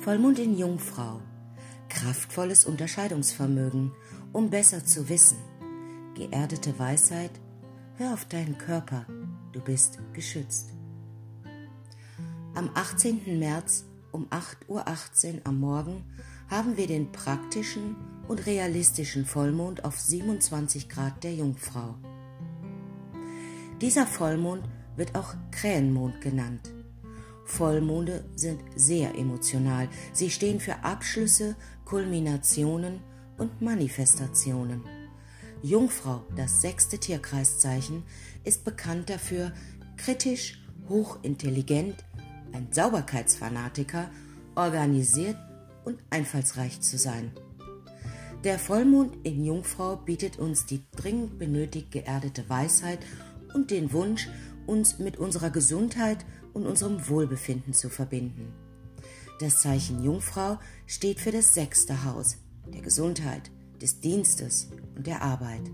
Vollmond in Jungfrau. Kraftvolles Unterscheidungsvermögen, um besser zu wissen. Geerdete Weisheit. Hör auf deinen Körper. Du bist geschützt. Am 18. März um 8.18 Uhr am Morgen haben wir den praktischen und realistischen Vollmond auf 27 Grad der Jungfrau. Dieser Vollmond wird auch Krähenmond genannt. Vollmonde sind sehr emotional. Sie stehen für Abschlüsse, Kulminationen und Manifestationen. Jungfrau, das sechste Tierkreiszeichen, ist bekannt dafür, kritisch, hochintelligent, ein Sauberkeitsfanatiker, organisiert und einfallsreich zu sein. Der Vollmond in Jungfrau bietet uns die dringend benötigt geerdete Weisheit und den Wunsch, uns mit unserer Gesundheit und unserem Wohlbefinden zu verbinden. Das Zeichen Jungfrau steht für das sechste Haus, der Gesundheit, des Dienstes und der Arbeit.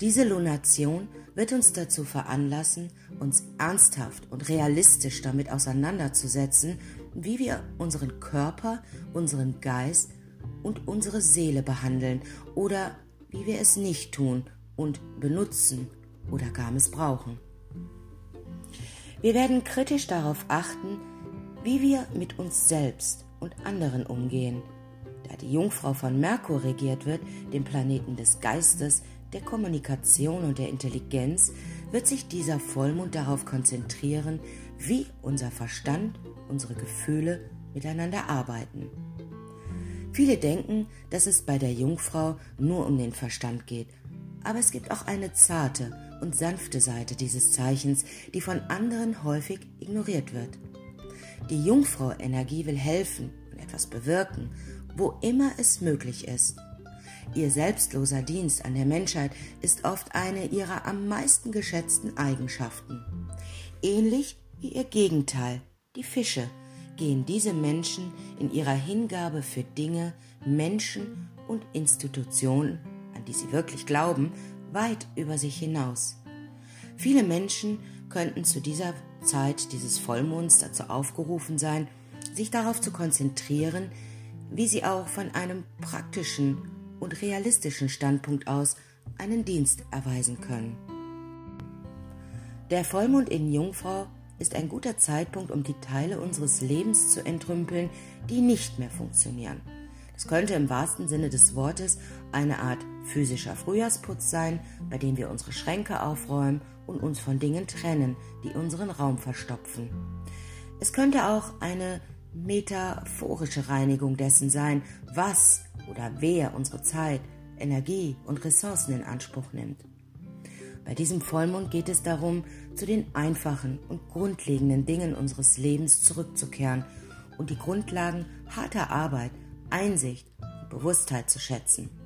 Diese Lunation wird uns dazu veranlassen, uns ernsthaft und realistisch damit auseinanderzusetzen, wie wir unseren Körper, unseren Geist und unsere Seele behandeln oder wie wir es nicht tun und benutzen oder gar missbrauchen. Wir werden kritisch darauf achten, wie wir mit uns selbst und anderen umgehen. Da die Jungfrau von Merkur regiert wird, dem Planeten des Geistes, der Kommunikation und der Intelligenz, wird sich dieser Vollmond darauf konzentrieren, wie unser Verstand, unsere Gefühle miteinander arbeiten. Viele denken, dass es bei der Jungfrau nur um den Verstand geht, aber es gibt auch eine zarte und sanfte Seite dieses Zeichens, die von anderen häufig ignoriert wird. Die Jungfrau-Energie will helfen und etwas bewirken, wo immer es möglich ist. Ihr selbstloser Dienst an der Menschheit ist oft eine ihrer am meisten geschätzten Eigenschaften. Ähnlich wie ihr Gegenteil, die Fische, gehen diese Menschen in ihrer Hingabe für Dinge, Menschen und Institutionen, an die sie wirklich glauben, weit über sich hinaus. Viele Menschen könnten zu dieser Zeit dieses Vollmonds dazu aufgerufen sein, sich darauf zu konzentrieren, wie sie auch von einem praktischen und realistischen Standpunkt aus einen Dienst erweisen können. Der Vollmond in Jungfrau ist ein guter Zeitpunkt, um die Teile unseres Lebens zu entrümpeln, die nicht mehr funktionieren. Es könnte im wahrsten Sinne des Wortes eine Art physischer Frühjahrsputz sein, bei dem wir unsere Schränke aufräumen und uns von Dingen trennen, die unseren Raum verstopfen. Es könnte auch eine metaphorische Reinigung dessen sein, was oder wer unsere Zeit, Energie und Ressourcen in Anspruch nimmt. Bei diesem Vollmond geht es darum, zu den einfachen und grundlegenden Dingen unseres Lebens zurückzukehren und die Grundlagen harter Arbeit, Einsicht und Bewusstheit zu schätzen.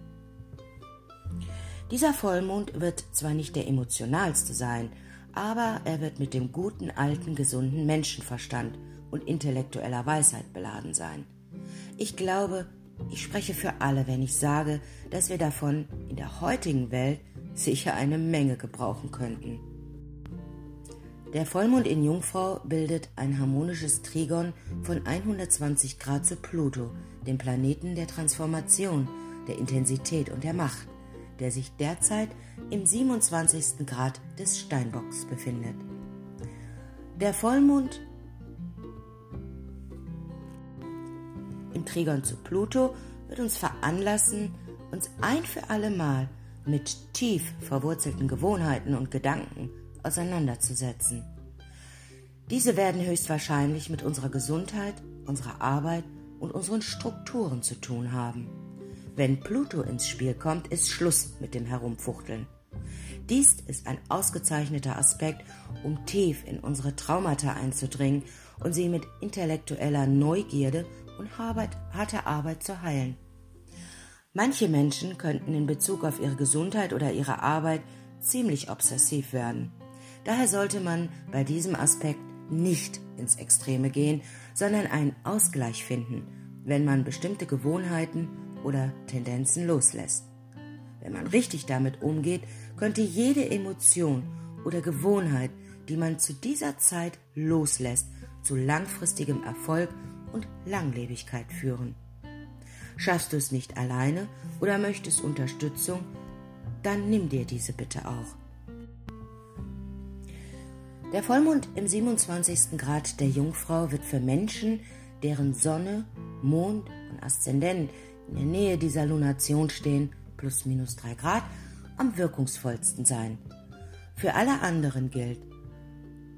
Dieser Vollmond wird zwar nicht der emotionalste sein, aber er wird mit dem guten, alten, gesunden Menschenverstand und intellektueller Weisheit beladen sein. Ich glaube, ich spreche für alle, wenn ich sage, dass wir davon in der heutigen Welt sicher eine Menge gebrauchen könnten. Der Vollmond in Jungfrau bildet ein harmonisches Trigon von 120 Grad zu Pluto, dem Planeten der Transformation, der Intensität und der Macht der sich derzeit im 27. Grad des Steinbocks befindet. Der Vollmond im Trigon zu Pluto wird uns veranlassen, uns ein für alle Mal mit tief verwurzelten Gewohnheiten und Gedanken auseinanderzusetzen. Diese werden höchstwahrscheinlich mit unserer Gesundheit, unserer Arbeit und unseren Strukturen zu tun haben. Wenn Pluto ins Spiel kommt, ist Schluss mit dem Herumfuchteln. Dies ist ein ausgezeichneter Aspekt, um tief in unsere Traumata einzudringen und sie mit intellektueller Neugierde und harter Arbeit zu heilen. Manche Menschen könnten in Bezug auf ihre Gesundheit oder ihre Arbeit ziemlich obsessiv werden. Daher sollte man bei diesem Aspekt nicht ins Extreme gehen, sondern einen Ausgleich finden, wenn man bestimmte Gewohnheiten oder Tendenzen loslässt. Wenn man richtig damit umgeht, könnte jede Emotion oder Gewohnheit, die man zu dieser Zeit loslässt, zu langfristigem Erfolg und Langlebigkeit führen. Schaffst du es nicht alleine oder möchtest Unterstützung, dann nimm dir diese bitte auch. Der Vollmond im 27. Grad der Jungfrau wird für Menschen, deren Sonne, Mond und Aszendent in der Nähe dieser Lunation stehen, plus minus 3 Grad, am wirkungsvollsten sein. Für alle anderen gilt,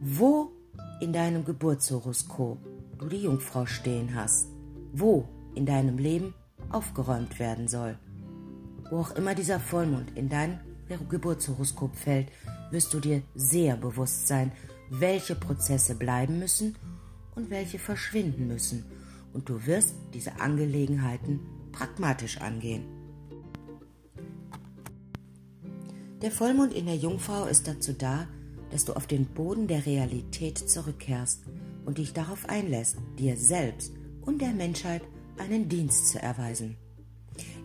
wo in deinem Geburtshoroskop du die Jungfrau stehen hast, wo in deinem Leben aufgeräumt werden soll. Wo auch immer dieser Vollmond in dein Geburtshoroskop fällt, wirst du dir sehr bewusst sein, welche Prozesse bleiben müssen und welche verschwinden müssen, und du wirst diese Angelegenheiten pragmatisch angehen. Der Vollmond in der Jungfrau ist dazu da, dass du auf den Boden der Realität zurückkehrst und dich darauf einlässt, dir selbst und der Menschheit einen Dienst zu erweisen.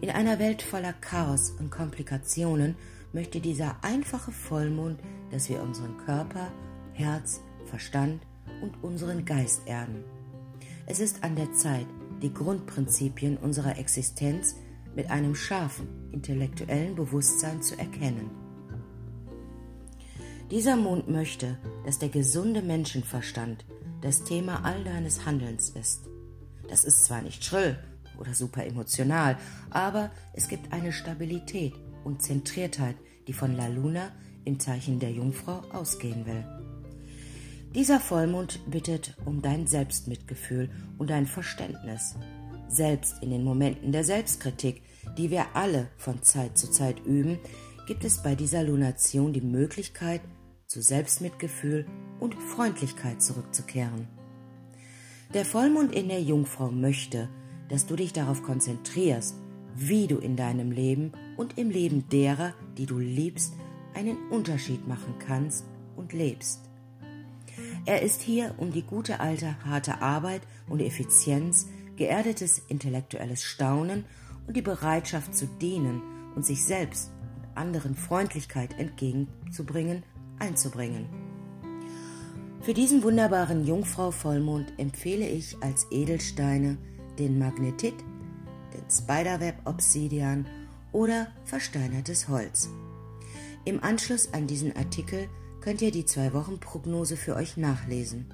In einer Welt voller Chaos und Komplikationen möchte dieser einfache Vollmond, dass wir unseren Körper, Herz, Verstand und unseren Geist erden. Es ist an der Zeit, die Grundprinzipien unserer Existenz mit einem scharfen, intellektuellen Bewusstsein zu erkennen. Dieser Mond möchte, dass der gesunde Menschenverstand das Thema all deines Handelns ist. Das ist zwar nicht schrill oder super emotional, aber es gibt eine Stabilität und Zentriertheit, die von La Luna im Zeichen der Jungfrau ausgehen will. Dieser Vollmond bittet um dein Selbstmitgefühl und dein Verständnis. Selbst in den Momenten der Selbstkritik, die wir alle von Zeit zu Zeit üben, gibt es bei dieser Lunation die Möglichkeit, zu Selbstmitgefühl und Freundlichkeit zurückzukehren. Der Vollmond in der Jungfrau möchte, dass du dich darauf konzentrierst, wie du in deinem Leben und im Leben derer, die du liebst, einen Unterschied machen kannst und lebst. Er ist hier, um die gute alte harte Arbeit und Effizienz, geerdetes intellektuelles Staunen und die Bereitschaft zu dienen und sich selbst und anderen Freundlichkeit entgegenzubringen, einzubringen. Für diesen wunderbaren Jungfrau-Vollmond empfehle ich als Edelsteine den Magnetit, den Spiderweb Obsidian oder versteinertes Holz. Im Anschluss an diesen Artikel könnt ihr die zwei Wochen Prognose für euch nachlesen.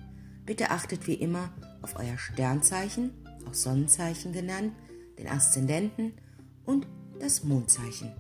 Bitte achtet wie immer auf euer Sternzeichen, auch Sonnenzeichen genannt, den Aszendenten und das Mondzeichen.